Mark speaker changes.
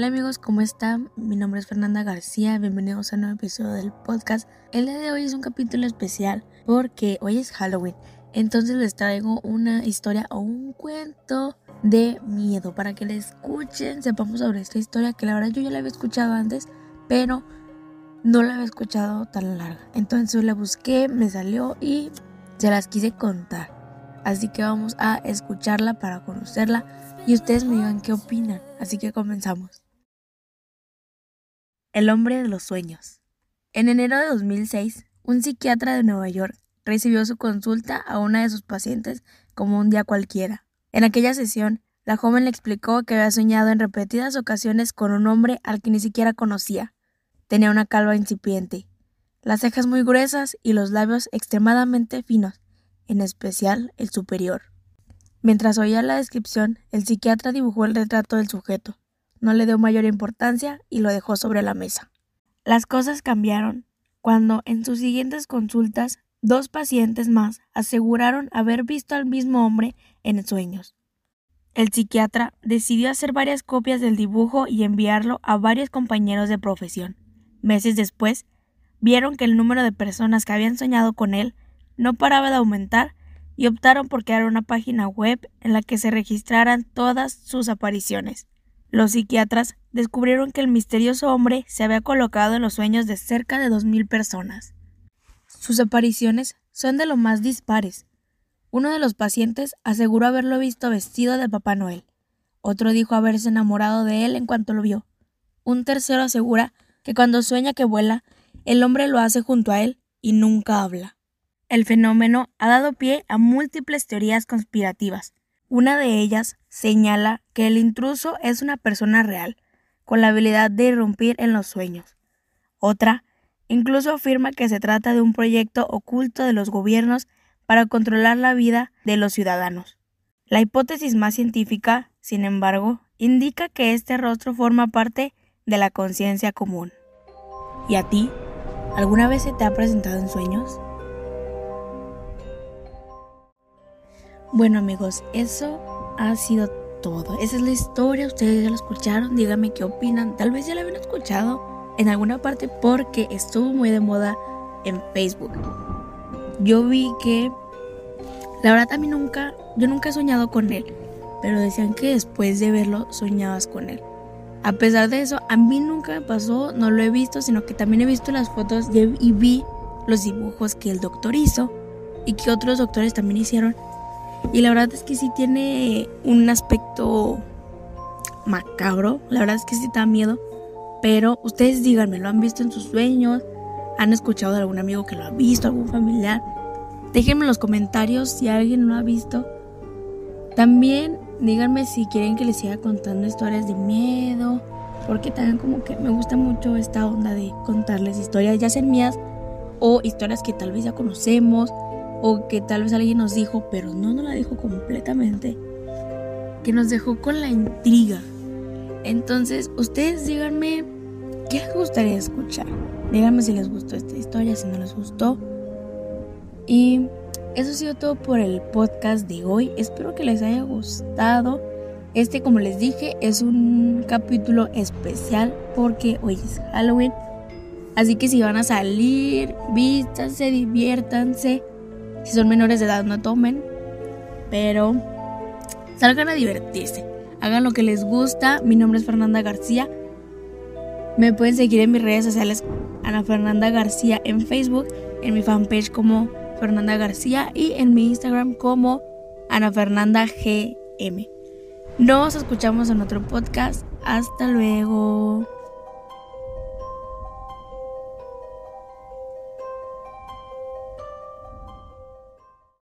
Speaker 1: Hola amigos, ¿cómo están? Mi nombre es Fernanda García, bienvenidos a un nuevo episodio del podcast. El día de hoy es un capítulo especial porque hoy es Halloween, entonces les traigo una historia o un cuento de miedo para que le escuchen, sepamos sobre esta historia que la verdad yo ya la había escuchado antes, pero no la había escuchado tan larga. Entonces la busqué, me salió y se las quise contar. Así que vamos a escucharla para conocerla y ustedes me digan qué opinan. Así que comenzamos. El hombre de los sueños. En enero de 2006, un psiquiatra de Nueva York recibió su consulta a una de sus pacientes como un día cualquiera. En aquella sesión, la joven le explicó que había soñado en repetidas ocasiones con un hombre al que ni siquiera conocía. Tenía una calva incipiente, las cejas muy gruesas y los labios extremadamente finos, en especial el superior. Mientras oía la descripción, el psiquiatra dibujó el retrato del sujeto, no le dio mayor importancia y lo dejó sobre la mesa. Las cosas cambiaron cuando en sus siguientes consultas dos pacientes más aseguraron haber visto al mismo hombre en sueños. El psiquiatra decidió hacer varias copias del dibujo y enviarlo a varios compañeros de profesión. Meses después, vieron que el número de personas que habían soñado con él no paraba de aumentar y optaron por crear una página web en la que se registraran todas sus apariciones. Los psiquiatras descubrieron que el misterioso hombre se había colocado en los sueños de cerca de 2.000 personas. Sus apariciones son de lo más dispares. Uno de los pacientes aseguró haberlo visto vestido de Papá Noel. Otro dijo haberse enamorado de él en cuanto lo vio. Un tercero asegura que cuando sueña que vuela, el hombre lo hace junto a él y nunca habla. El fenómeno ha dado pie a múltiples teorías conspirativas. Una de ellas señala que el intruso es una persona real, con la habilidad de irrumpir en los sueños. Otra incluso afirma que se trata de un proyecto oculto de los gobiernos para controlar la vida de los ciudadanos. La hipótesis más científica, sin embargo, indica que este rostro forma parte de la conciencia común. ¿Y a ti? ¿Alguna vez se te ha presentado en sueños? Bueno amigos, eso ha sido todo. Esa es la historia, ustedes ya la escucharon, díganme qué opinan. Tal vez ya la habían escuchado en alguna parte porque estuvo muy de moda en Facebook. Yo vi que, la verdad a mí nunca, yo nunca he soñado con él, pero decían que después de verlo soñabas con él. A pesar de eso, a mí nunca me pasó, no lo he visto, sino que también he visto las fotos y vi los dibujos que el doctor hizo y que otros doctores también hicieron y la verdad es que sí tiene un aspecto macabro. La verdad es que sí da miedo. Pero ustedes díganme, ¿lo han visto en sus sueños? ¿Han escuchado de algún amigo que lo ha visto, algún familiar? Déjenme en los comentarios si alguien lo ha visto. También díganme si quieren que les siga contando historias de miedo. Porque también como que me gusta mucho esta onda de contarles historias, ya sean mías o historias que tal vez ya conocemos o que tal vez alguien nos dijo, pero no nos la dijo completamente, que nos dejó con la intriga. Entonces, ustedes díganme qué les gustaría escuchar. Díganme si les gustó esta historia, si no les gustó. Y eso ha sido todo por el podcast de hoy. Espero que les haya gustado. Este, como les dije, es un capítulo especial porque hoy es Halloween. Así que si van a salir, vístanse, diviértanse. Si son menores de edad, no tomen. Pero salgan a divertirse. Hagan lo que les gusta. Mi nombre es Fernanda García. Me pueden seguir en mis redes sociales Ana Fernanda García en Facebook, en mi fanpage como Fernanda García y en mi Instagram como Ana Fernanda GM. Nos escuchamos en otro podcast. Hasta luego.